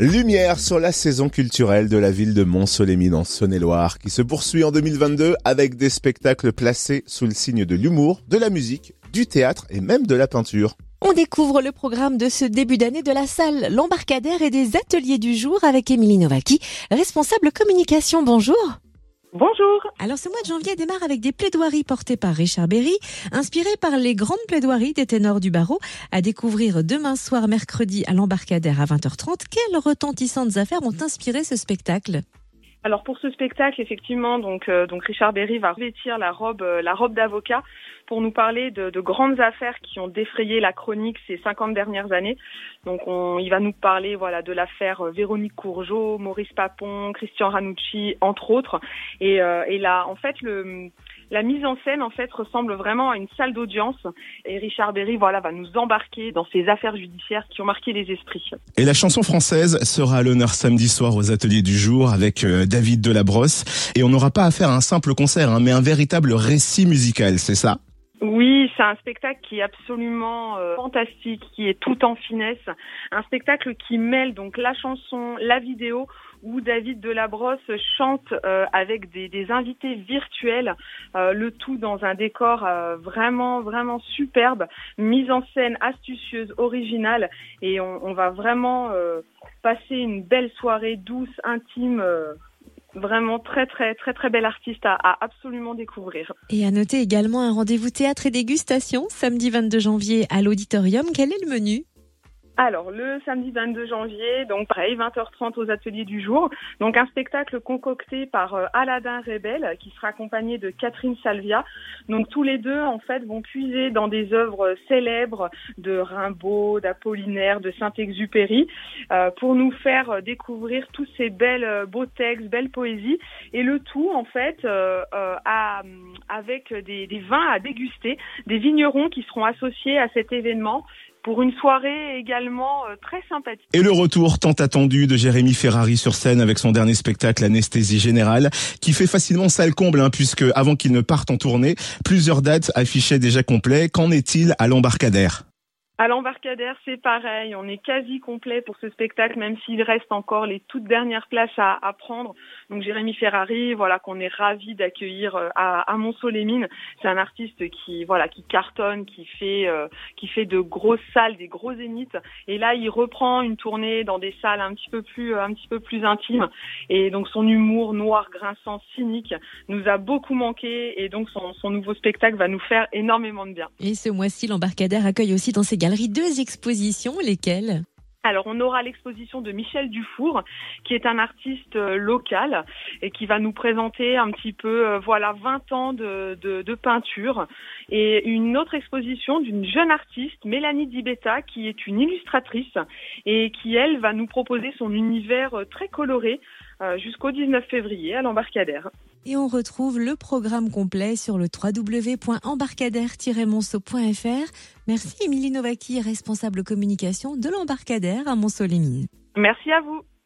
Lumière sur la saison culturelle de la ville de Mont-Solémine en Saône-et-Loire qui se poursuit en 2022 avec des spectacles placés sous le signe de l'humour, de la musique, du théâtre et même de la peinture. On découvre le programme de ce début d'année de la salle L'embarcadère et des ateliers du jour avec Émilie Novaki, responsable communication. Bonjour. Bonjour. Alors ce mois de janvier démarre avec des plaidoiries portées par Richard Berry, inspirées par les grandes plaidoiries des ténors du barreau, à découvrir demain soir mercredi à l'embarcadère à 20h30. Quelles retentissantes affaires ont inspiré ce spectacle? Alors pour ce spectacle, effectivement, donc euh, donc Richard Berry va revêtir la robe euh, la robe d'avocat pour nous parler de, de, grandes affaires qui ont défrayé la chronique ces 50 dernières années. Donc on, il va nous parler voilà de l'affaire euh, Véronique Courgeot, Maurice Papon, Christian Ranucci, entre autres. Et, et là, en fait, le la mise en scène en fait ressemble vraiment à une salle d'audience. Et Richard Berry voilà va nous embarquer dans ces affaires judiciaires qui ont marqué les esprits. Et la chanson française sera à l'honneur samedi soir aux ateliers du jour avec euh, David Delabrosse. Et on n'aura pas à faire un simple concert hein, mais un véritable récit musical, c'est ça? Oui, c'est un spectacle qui est absolument euh, fantastique, qui est tout en finesse. Un spectacle qui mêle donc la chanson, la vidéo, où David Delabrosse chante euh, avec des, invités virtuels, euh, le tout dans un décor vraiment, vraiment superbe, mise en scène astucieuse, originale, et on va vraiment passer une belle soirée douce, intime vraiment très très très très bel artiste à, à, absolument découvrir. Et à noter également un rendez-vous théâtre et dégustation samedi 22 janvier à l'auditorium. Quel est le menu? Alors, le samedi 22 janvier, donc pareil, 20h30 aux ateliers du jour. Donc, un spectacle concocté par euh, Aladin Rebel, qui sera accompagné de Catherine Salvia. Donc, tous les deux, en fait, vont puiser dans des œuvres célèbres de Rimbaud, d'Apollinaire, de Saint-Exupéry, euh, pour nous faire découvrir tous ces belles, euh, beaux textes, belles poésies. Et le tout, en fait, euh, avec des, des vins à déguster, des vignerons qui seront associés à cet événement pour une soirée également euh, très sympathique. Et le retour tant attendu de Jérémy Ferrari sur scène avec son dernier spectacle Anesthésie Générale, qui fait facilement salle comble, hein, puisque avant qu'il ne parte en tournée, plusieurs dates affichaient déjà complet. Qu'en est-il à l'embarcadère? À l'embarcadère, c'est pareil. On est quasi complet pour ce spectacle, même s'il reste encore les toutes dernières places à, à prendre. Donc Jérémy Ferrari, voilà, qu'on est ravi d'accueillir euh, à, à Mont-Solémine. C'est un artiste qui, voilà, qui cartonne, qui fait, euh, qui fait de grosses salles, des gros zéniths. Et là, il reprend une tournée dans des salles un petit peu plus, un petit peu plus intimes. Et donc son humour noir, grinçant, cynique, nous a beaucoup manqué. Et donc son, son nouveau spectacle va nous faire énormément de bien. Et ce mois-ci, l'embarcadère accueille aussi dans ses galerie deux expositions, lesquelles? Alors on aura l'exposition de Michel Dufour, qui est un artiste euh, local et qui va nous présenter un petit peu, euh, voilà, 20 ans de, de, peinture. Et une autre exposition d'une jeune artiste, Mélanie Dibetta, qui est une illustratrice et qui, elle, va nous proposer son univers euh, très coloré jusqu'au 19 février à l'embarcadère. Et on retrouve le programme complet sur le www.embarcadère-monceau.fr. Merci Émilie Novaki, responsable communication de l'embarcadère à Monceau-les-Mines. Merci à vous.